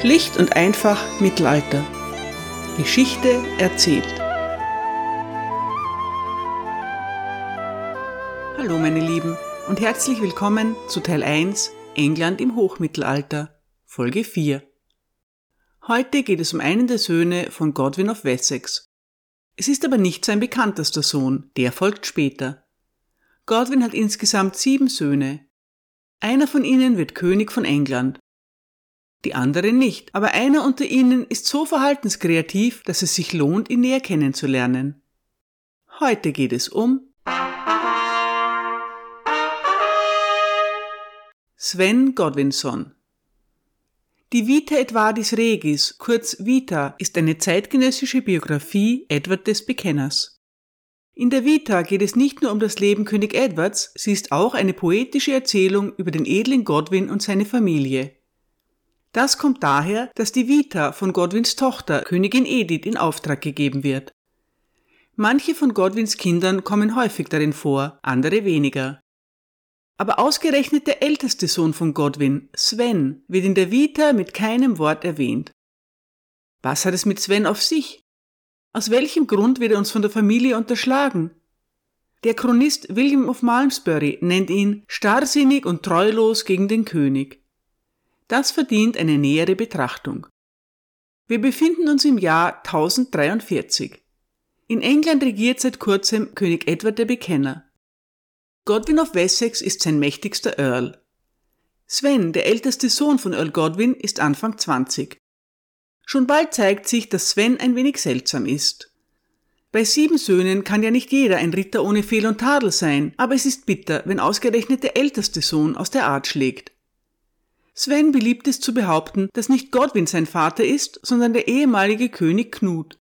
Schlicht und einfach Mittelalter. Geschichte erzählt. Hallo meine Lieben und herzlich willkommen zu Teil 1 England im Hochmittelalter, Folge 4. Heute geht es um einen der Söhne von Godwin of Wessex. Es ist aber nicht sein bekanntester Sohn, der folgt später. Godwin hat insgesamt sieben Söhne. Einer von ihnen wird König von England die anderen nicht. Aber einer unter ihnen ist so verhaltenskreativ, dass es sich lohnt, ihn näher kennenzulernen. Heute geht es um Sven Godwinson. Die Vita Edvardis Regis, kurz Vita, ist eine zeitgenössische Biografie Edward des Bekenners. In der Vita geht es nicht nur um das Leben König Edwards, sie ist auch eine poetische Erzählung über den edlen Godwin und seine Familie. Das kommt daher, dass die Vita von Godwins Tochter Königin Edith in Auftrag gegeben wird. Manche von Godwins Kindern kommen häufig darin vor, andere weniger. Aber ausgerechnet der älteste Sohn von Godwin, Sven, wird in der Vita mit keinem Wort erwähnt. Was hat es mit Sven auf sich? Aus welchem Grund wird er uns von der Familie unterschlagen? Der Chronist William of Malmesbury nennt ihn starrsinnig und treulos gegen den König. Das verdient eine nähere Betrachtung. Wir befinden uns im Jahr 1043. In England regiert seit kurzem König Edward der Bekenner. Godwin of Wessex ist sein mächtigster Earl. Sven, der älteste Sohn von Earl Godwin, ist Anfang 20. Schon bald zeigt sich, dass Sven ein wenig seltsam ist. Bei sieben Söhnen kann ja nicht jeder ein Ritter ohne Fehl und Tadel sein, aber es ist bitter, wenn ausgerechnet der älteste Sohn aus der Art schlägt. Sven beliebt es zu behaupten, dass nicht Godwin sein Vater ist, sondern der ehemalige König Knut.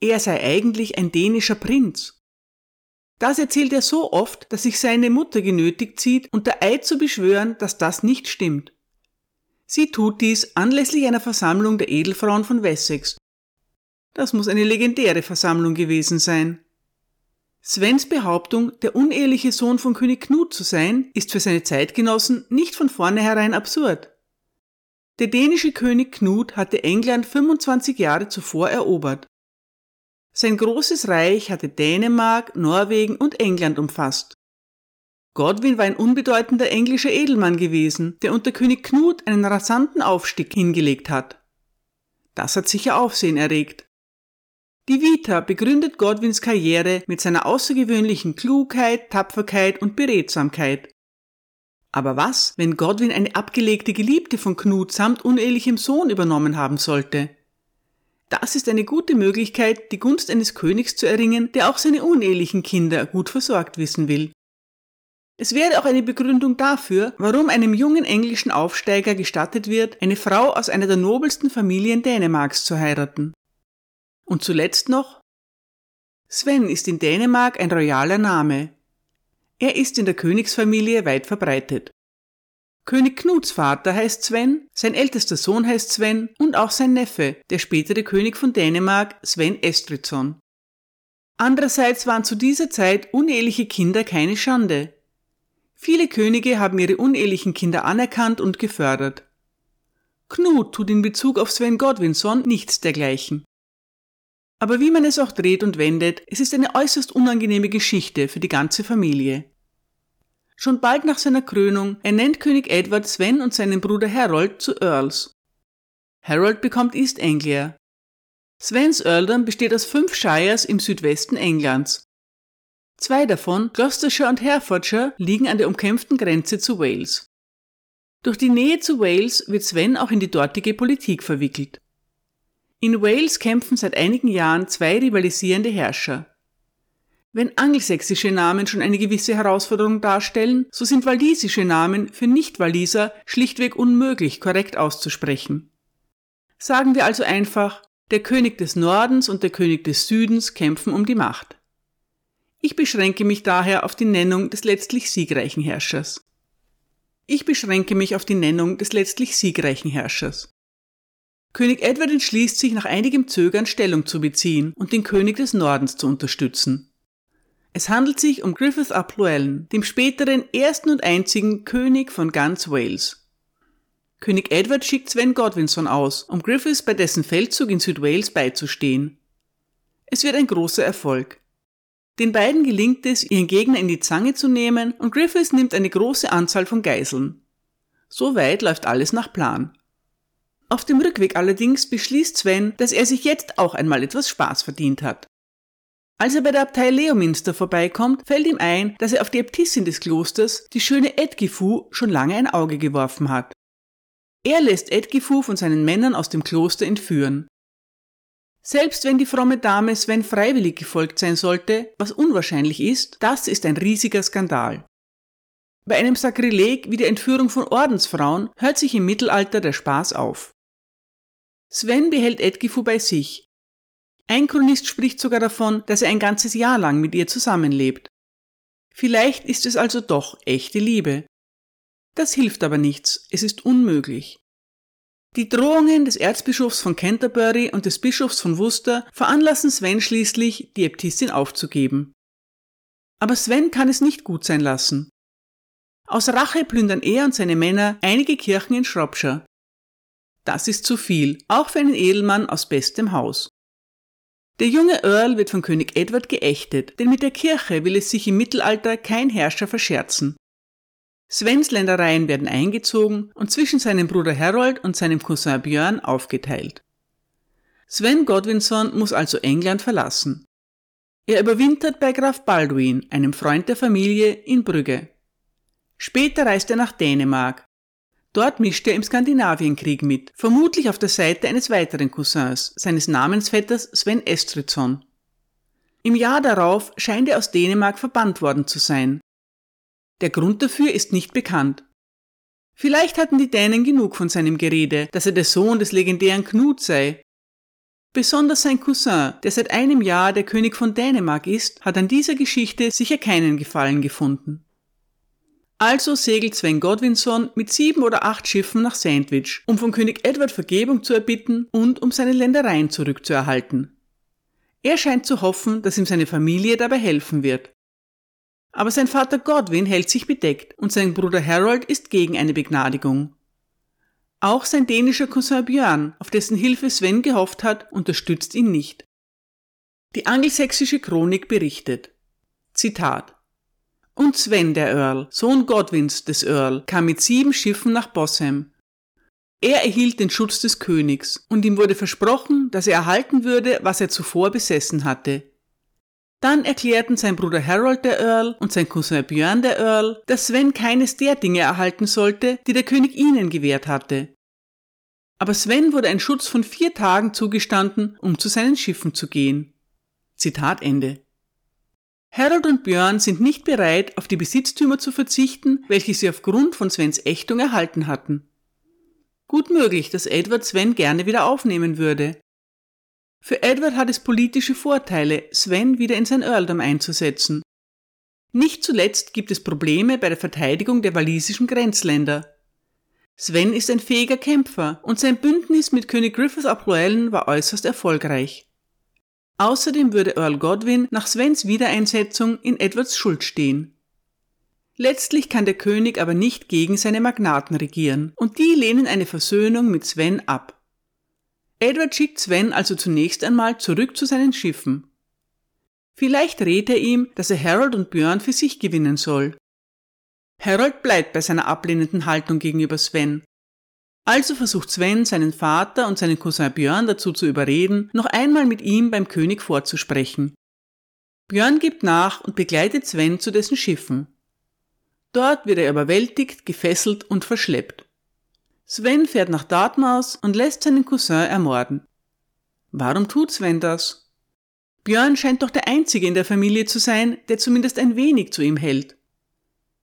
Er sei eigentlich ein dänischer Prinz. Das erzählt er so oft, dass sich seine Mutter genötigt sieht, unter Eid zu beschwören, dass das nicht stimmt. Sie tut dies anlässlich einer Versammlung der Edelfrauen von Wessex. Das muss eine legendäre Versammlung gewesen sein. Svens Behauptung, der uneheliche Sohn von König Knut zu sein, ist für seine Zeitgenossen nicht von vornherein absurd. Der dänische König Knut hatte England 25 Jahre zuvor erobert. Sein großes Reich hatte Dänemark, Norwegen und England umfasst. Godwin war ein unbedeutender englischer Edelmann gewesen, der unter König Knut einen rasanten Aufstieg hingelegt hat. Das hat sicher Aufsehen erregt. Die Vita begründet Godwins Karriere mit seiner außergewöhnlichen Klugheit, Tapferkeit und Beredsamkeit. Aber was, wenn Godwin eine abgelegte Geliebte von Knut samt unehelichem Sohn übernommen haben sollte? Das ist eine gute Möglichkeit, die Gunst eines Königs zu erringen, der auch seine unehelichen Kinder gut versorgt wissen will. Es wäre auch eine Begründung dafür, warum einem jungen englischen Aufsteiger gestattet wird, eine Frau aus einer der nobelsten Familien Dänemarks zu heiraten. Und zuletzt noch Sven ist in Dänemark ein royaler Name. Er ist in der Königsfamilie weit verbreitet. König Knuts Vater heißt Sven, sein ältester Sohn heißt Sven und auch sein Neffe, der spätere König von Dänemark, Sven Estridsson. Andererseits waren zu dieser Zeit uneheliche Kinder keine Schande. Viele Könige haben ihre unehelichen Kinder anerkannt und gefördert. Knut tut in Bezug auf Sven Godwinson nichts dergleichen. Aber wie man es auch dreht und wendet, es ist eine äußerst unangenehme Geschichte für die ganze Familie. Schon bald nach seiner Krönung ernennt König Edward Sven und seinen Bruder Harold zu Earls. Harold bekommt East Anglia. Svens Earldom besteht aus fünf Shires im Südwesten Englands. Zwei davon, Gloucestershire und Herefordshire, liegen an der umkämpften Grenze zu Wales. Durch die Nähe zu Wales wird Sven auch in die dortige Politik verwickelt. In Wales kämpfen seit einigen Jahren zwei rivalisierende Herrscher. Wenn angelsächsische Namen schon eine gewisse Herausforderung darstellen, so sind walisische Namen für Nicht-Waliser schlichtweg unmöglich korrekt auszusprechen. Sagen wir also einfach, der König des Nordens und der König des Südens kämpfen um die Macht. Ich beschränke mich daher auf die Nennung des letztlich siegreichen Herrschers. Ich beschränke mich auf die Nennung des letztlich siegreichen Herrschers. König Edward entschließt sich nach einigem Zögern Stellung zu beziehen und den König des Nordens zu unterstützen. Es handelt sich um Griffith ap Llewellyn, dem späteren ersten und einzigen König von ganz Wales. König Edward schickt Sven Godwinson aus, um Griffiths bei dessen Feldzug in Südwales beizustehen. Es wird ein großer Erfolg. Den beiden gelingt es, ihren Gegner in die Zange zu nehmen und Griffiths nimmt eine große Anzahl von Geiseln. Soweit läuft alles nach Plan. Auf dem Rückweg allerdings beschließt Sven, dass er sich jetzt auch einmal etwas Spaß verdient hat. Als er bei der Abtei Leominster vorbeikommt, fällt ihm ein, dass er auf die Äbtissin des Klosters, die schöne Edgifu, schon lange ein Auge geworfen hat. Er lässt Edgifu von seinen Männern aus dem Kloster entführen. Selbst wenn die fromme Dame Sven freiwillig gefolgt sein sollte, was unwahrscheinlich ist, das ist ein riesiger Skandal. Bei einem Sakrileg wie der Entführung von Ordensfrauen hört sich im Mittelalter der Spaß auf. Sven behält Edgifu bei sich. Ein Chronist spricht sogar davon, dass er ein ganzes Jahr lang mit ihr zusammenlebt. Vielleicht ist es also doch echte Liebe. Das hilft aber nichts, es ist unmöglich. Die Drohungen des Erzbischofs von Canterbury und des Bischofs von Worcester veranlassen Sven schließlich, die Äbtissin aufzugeben. Aber Sven kann es nicht gut sein lassen. Aus Rache plündern er und seine Männer einige Kirchen in Shropshire. Das ist zu viel, auch für einen Edelmann aus bestem Haus. Der junge Earl wird von König Edward geächtet, denn mit der Kirche will es sich im Mittelalter kein Herrscher verscherzen. Svens Ländereien werden eingezogen und zwischen seinem Bruder Harold und seinem Cousin Björn aufgeteilt. Sven Godwinson muss also England verlassen. Er überwintert bei Graf Baldwin, einem Freund der Familie, in Brügge. Später reist er nach Dänemark. Dort mischt er im Skandinavienkrieg mit, vermutlich auf der Seite eines weiteren Cousins, seines Namensvetters Sven Estridsson. Im Jahr darauf scheint er aus Dänemark verbannt worden zu sein. Der Grund dafür ist nicht bekannt. Vielleicht hatten die Dänen genug von seinem Gerede, dass er der Sohn des legendären Knut sei. Besonders sein Cousin, der seit einem Jahr der König von Dänemark ist, hat an dieser Geschichte sicher keinen Gefallen gefunden. Also segelt Sven Godwinson mit sieben oder acht Schiffen nach Sandwich, um von König Edward Vergebung zu erbitten und um seine Ländereien zurückzuerhalten. Er scheint zu hoffen, dass ihm seine Familie dabei helfen wird. Aber sein Vater Godwin hält sich bedeckt und sein Bruder Harold ist gegen eine Begnadigung. Auch sein dänischer Cousin Björn, auf dessen Hilfe Sven gehofft hat, unterstützt ihn nicht. Die angelsächsische Chronik berichtet. Zitat und Sven der Earl, Sohn Godwins des Earl, kam mit sieben Schiffen nach Bosham. Er erhielt den Schutz des Königs, und ihm wurde versprochen, dass er erhalten würde, was er zuvor besessen hatte. Dann erklärten sein Bruder Harold der Earl und sein Cousin Björn der Earl, dass Sven keines der Dinge erhalten sollte, die der König ihnen gewährt hatte. Aber Sven wurde ein Schutz von vier Tagen zugestanden, um zu seinen Schiffen zu gehen. Zitat Ende. Harold und Björn sind nicht bereit, auf die Besitztümer zu verzichten, welche sie aufgrund von Svens Ächtung erhalten hatten. Gut möglich, dass Edward Sven gerne wieder aufnehmen würde. Für Edward hat es politische Vorteile, Sven wieder in sein Earldom einzusetzen. Nicht zuletzt gibt es Probleme bei der Verteidigung der walisischen Grenzländer. Sven ist ein fähiger Kämpfer und sein Bündnis mit König Griffith ab Llewellyn war äußerst erfolgreich. Außerdem würde Earl Godwin nach Svens Wiedereinsetzung in Edwards Schuld stehen. Letztlich kann der König aber nicht gegen seine Magnaten regieren, und die lehnen eine Versöhnung mit Sven ab. Edward schickt Sven also zunächst einmal zurück zu seinen Schiffen. Vielleicht rät er ihm, dass er Harold und Björn für sich gewinnen soll. Harold bleibt bei seiner ablehnenden Haltung gegenüber Sven also versucht Sven, seinen Vater und seinen Cousin Björn dazu zu überreden, noch einmal mit ihm beim König vorzusprechen. Björn gibt nach und begleitet Sven zu dessen Schiffen. Dort wird er überwältigt, gefesselt und verschleppt. Sven fährt nach Dartmouth und lässt seinen Cousin ermorden. Warum tut Sven das? Björn scheint doch der Einzige in der Familie zu sein, der zumindest ein wenig zu ihm hält.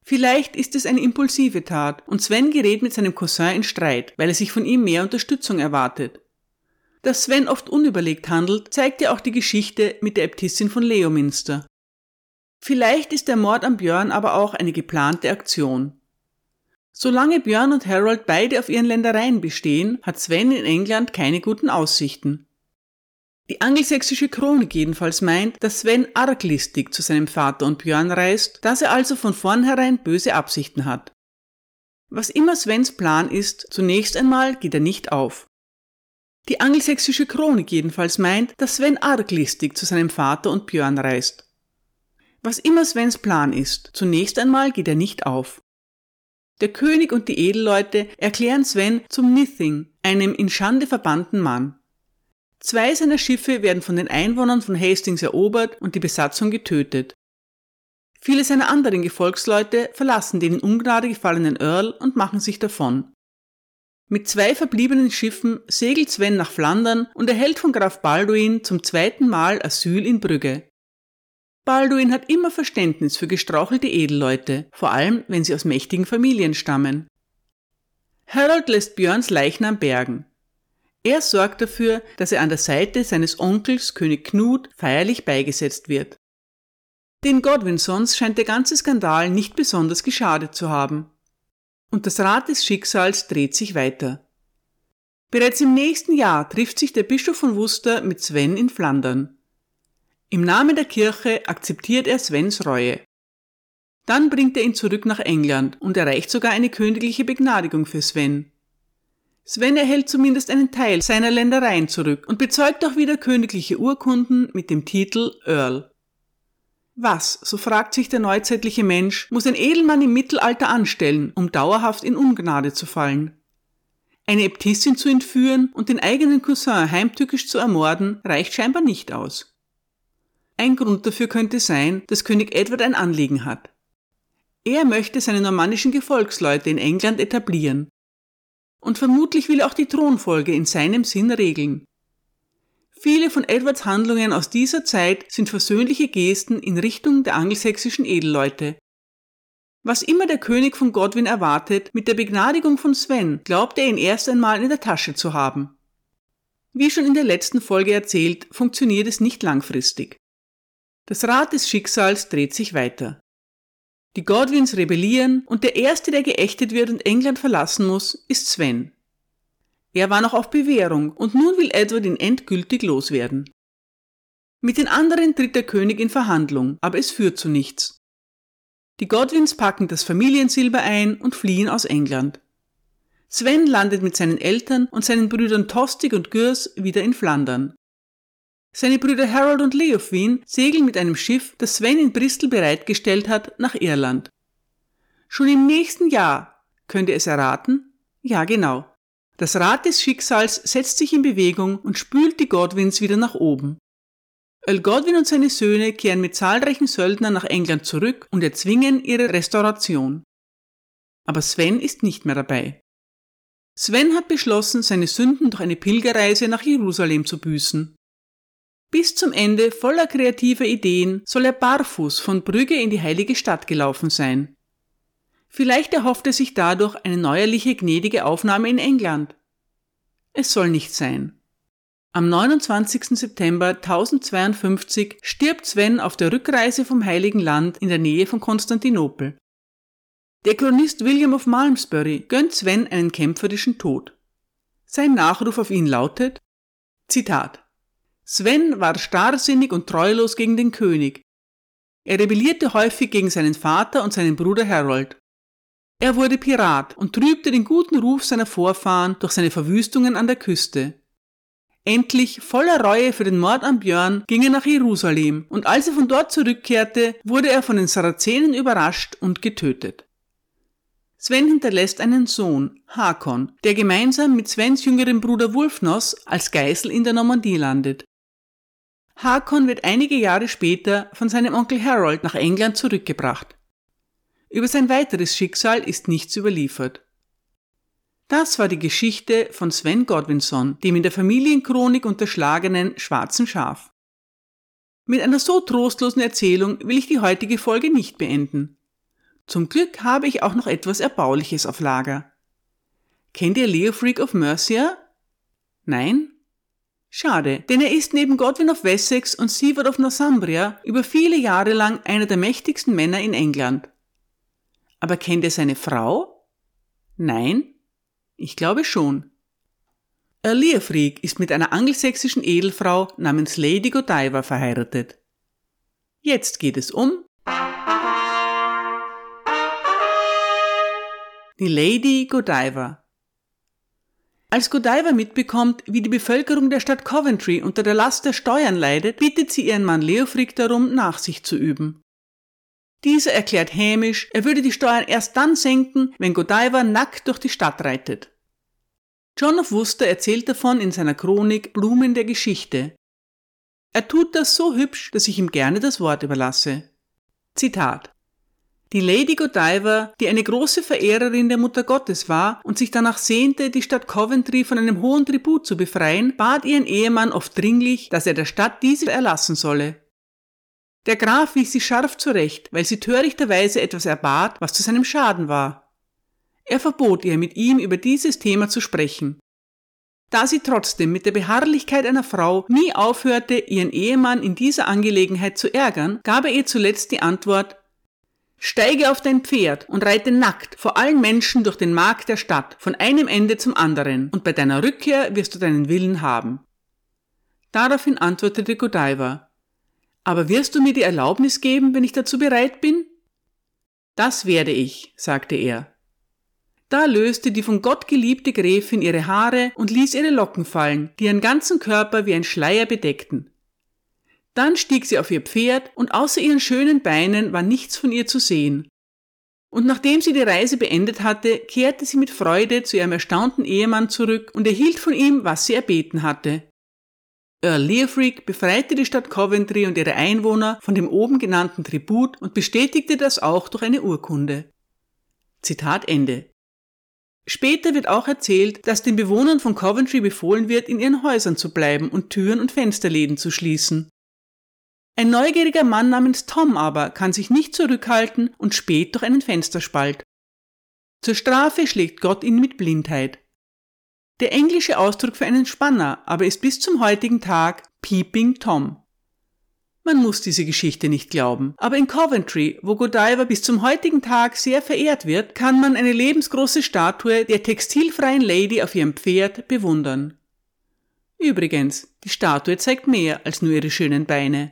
Vielleicht ist es eine impulsive Tat und Sven gerät mit seinem Cousin in Streit, weil er sich von ihm mehr Unterstützung erwartet. Dass Sven oft unüberlegt handelt, zeigt ja auch die Geschichte mit der Äbtissin von Leominster. Vielleicht ist der Mord an Björn aber auch eine geplante Aktion. Solange Björn und Harold beide auf ihren Ländereien bestehen, hat Sven in England keine guten Aussichten. Die angelsächsische Chronik jedenfalls meint, dass Sven arglistig zu seinem Vater und Björn reist, dass er also von vornherein böse Absichten hat. Was immer Svens Plan ist, zunächst einmal geht er nicht auf. Die angelsächsische Chronik jedenfalls meint, dass Sven arglistig zu seinem Vater und Björn reist. Was immer Svens Plan ist, zunächst einmal geht er nicht auf. Der König und die Edelleute erklären Sven zum Nithing, einem in Schande verbannten Mann. Zwei seiner Schiffe werden von den Einwohnern von Hastings erobert und die Besatzung getötet. Viele seiner anderen Gefolgsleute verlassen den in Ungnade gefallenen Earl und machen sich davon. Mit zwei verbliebenen Schiffen segelt Sven nach Flandern und erhält von Graf Balduin zum zweiten Mal Asyl in Brügge. Balduin hat immer Verständnis für gestrauchelte Edelleute, vor allem wenn sie aus mächtigen Familien stammen. Harold lässt Björns Leichnam bergen. Er sorgt dafür, dass er an der Seite seines Onkels König Knut feierlich beigesetzt wird. Den Godwinsons scheint der ganze Skandal nicht besonders geschadet zu haben. Und das Rad des Schicksals dreht sich weiter. Bereits im nächsten Jahr trifft sich der Bischof von Worcester mit Sven in Flandern. Im Namen der Kirche akzeptiert er Svens Reue. Dann bringt er ihn zurück nach England und erreicht sogar eine königliche Begnadigung für Sven. Sven erhält zumindest einen Teil seiner Ländereien zurück und bezeugt auch wieder königliche Urkunden mit dem Titel Earl. Was, so fragt sich der neuzeitliche Mensch, muss ein Edelmann im Mittelalter anstellen, um dauerhaft in Ungnade zu fallen? Eine Äbtissin zu entführen und den eigenen Cousin heimtückisch zu ermorden, reicht scheinbar nicht aus. Ein Grund dafür könnte sein, dass König Edward ein Anliegen hat. Er möchte seine normannischen Gefolgsleute in England etablieren. Und vermutlich will er auch die Thronfolge in seinem Sinn regeln. Viele von Edwards Handlungen aus dieser Zeit sind versöhnliche Gesten in Richtung der angelsächsischen Edelleute. Was immer der König von Godwin erwartet, mit der Begnadigung von Sven glaubt er ihn erst einmal in der Tasche zu haben. Wie schon in der letzten Folge erzählt, funktioniert es nicht langfristig. Das Rad des Schicksals dreht sich weiter. Die Godwins rebellieren und der Erste, der geächtet wird und England verlassen muss, ist Sven. Er war noch auf Bewährung und nun will Edward ihn endgültig loswerden. Mit den anderen tritt der König in Verhandlung, aber es führt zu nichts. Die Godwins packen das Familiensilber ein und fliehen aus England. Sven landet mit seinen Eltern und seinen Brüdern Tostig und Gürs wieder in Flandern. Seine Brüder Harold und Leofwin segeln mit einem Schiff, das Sven in Bristol bereitgestellt hat, nach Irland. Schon im nächsten Jahr, könnt ihr es erraten? Ja, genau. Das Rad des Schicksals setzt sich in Bewegung und spült die Godwins wieder nach oben. Earl Godwin und seine Söhne kehren mit zahlreichen Söldnern nach England zurück und erzwingen ihre Restauration. Aber Sven ist nicht mehr dabei. Sven hat beschlossen, seine Sünden durch eine Pilgerreise nach Jerusalem zu büßen. Bis zum Ende voller kreativer Ideen soll er barfuß von Brügge in die heilige Stadt gelaufen sein. Vielleicht erhofft er sich dadurch eine neuerliche gnädige Aufnahme in England. Es soll nicht sein. Am 29. September 1052 stirbt Sven auf der Rückreise vom Heiligen Land in der Nähe von Konstantinopel. Der Chronist William of Malmesbury gönnt Sven einen kämpferischen Tod. Sein Nachruf auf ihn lautet Zitat Sven war starrsinnig und treulos gegen den König. Er rebellierte häufig gegen seinen Vater und seinen Bruder Harold. Er wurde Pirat und trübte den guten Ruf seiner Vorfahren durch seine Verwüstungen an der Küste. Endlich, voller Reue für den Mord an Björn, ging er nach Jerusalem und als er von dort zurückkehrte, wurde er von den Sarazenen überrascht und getötet. Sven hinterlässt einen Sohn, Hakon, der gemeinsam mit Svens jüngerem Bruder Wulfnos als Geisel in der Normandie landet. Hakon wird einige Jahre später von seinem Onkel Harold nach England zurückgebracht. Über sein weiteres Schicksal ist nichts überliefert. Das war die Geschichte von Sven Godwinson, dem in der Familienchronik unterschlagenen schwarzen Schaf. Mit einer so trostlosen Erzählung will ich die heutige Folge nicht beenden. Zum Glück habe ich auch noch etwas Erbauliches auf Lager. Kennt ihr Leo Freak of Mercia? Nein? Schade, denn er ist neben Godwin of Wessex und Siward of Northumbria über viele Jahre lang einer der mächtigsten Männer in England. Aber kennt er seine Frau? Nein? Ich glaube schon. Earl Leofric ist mit einer angelsächsischen Edelfrau namens Lady Godiva verheiratet. Jetzt geht es um die Lady Godiva. Als Godiva mitbekommt, wie die Bevölkerung der Stadt Coventry unter der Last der Steuern leidet, bittet sie ihren Mann Leofric darum, Nachsicht zu üben. Dieser erklärt hämisch, er würde die Steuern erst dann senken, wenn Godiva nackt durch die Stadt reitet. John of Worcester erzählt davon in seiner Chronik Blumen der Geschichte. Er tut das so hübsch, dass ich ihm gerne das Wort überlasse. Zitat die Lady Godiva, die eine große Verehrerin der Mutter Gottes war und sich danach sehnte, die Stadt Coventry von einem hohen Tribut zu befreien, bat ihren Ehemann oft dringlich, dass er der Stadt diese erlassen solle. Der Graf wies sie scharf zurecht, weil sie törichterweise etwas erbat, was zu seinem Schaden war. Er verbot ihr, mit ihm über dieses Thema zu sprechen. Da sie trotzdem mit der Beharrlichkeit einer Frau nie aufhörte, ihren Ehemann in dieser Angelegenheit zu ärgern, gab er ihr zuletzt die Antwort Steige auf dein Pferd und reite nackt vor allen Menschen durch den Markt der Stadt, von einem Ende zum anderen, und bei deiner Rückkehr wirst du deinen Willen haben. Daraufhin antwortete Godiva, aber wirst du mir die Erlaubnis geben, wenn ich dazu bereit bin? Das werde ich, sagte er. Da löste die von Gott geliebte Gräfin ihre Haare und ließ ihre Locken fallen, die ihren ganzen Körper wie ein Schleier bedeckten. Dann stieg sie auf ihr Pferd und außer ihren schönen Beinen war nichts von ihr zu sehen. Und nachdem sie die Reise beendet hatte, kehrte sie mit Freude zu ihrem erstaunten Ehemann zurück und erhielt von ihm, was sie erbeten hatte. Earl Leofric befreite die Stadt Coventry und ihre Einwohner von dem oben genannten Tribut und bestätigte das auch durch eine Urkunde. Zitat Ende. Später wird auch erzählt, dass den Bewohnern von Coventry befohlen wird, in ihren Häusern zu bleiben und Türen und Fensterläden zu schließen. Ein neugieriger Mann namens Tom aber kann sich nicht zurückhalten und späht durch einen Fensterspalt. Zur Strafe schlägt Gott ihn mit Blindheit. Der englische Ausdruck für einen Spanner aber ist bis zum heutigen Tag Peeping Tom. Man muss diese Geschichte nicht glauben, aber in Coventry, wo Godiva bis zum heutigen Tag sehr verehrt wird, kann man eine lebensgroße Statue der textilfreien Lady auf ihrem Pferd bewundern. Übrigens, die Statue zeigt mehr als nur ihre schönen Beine.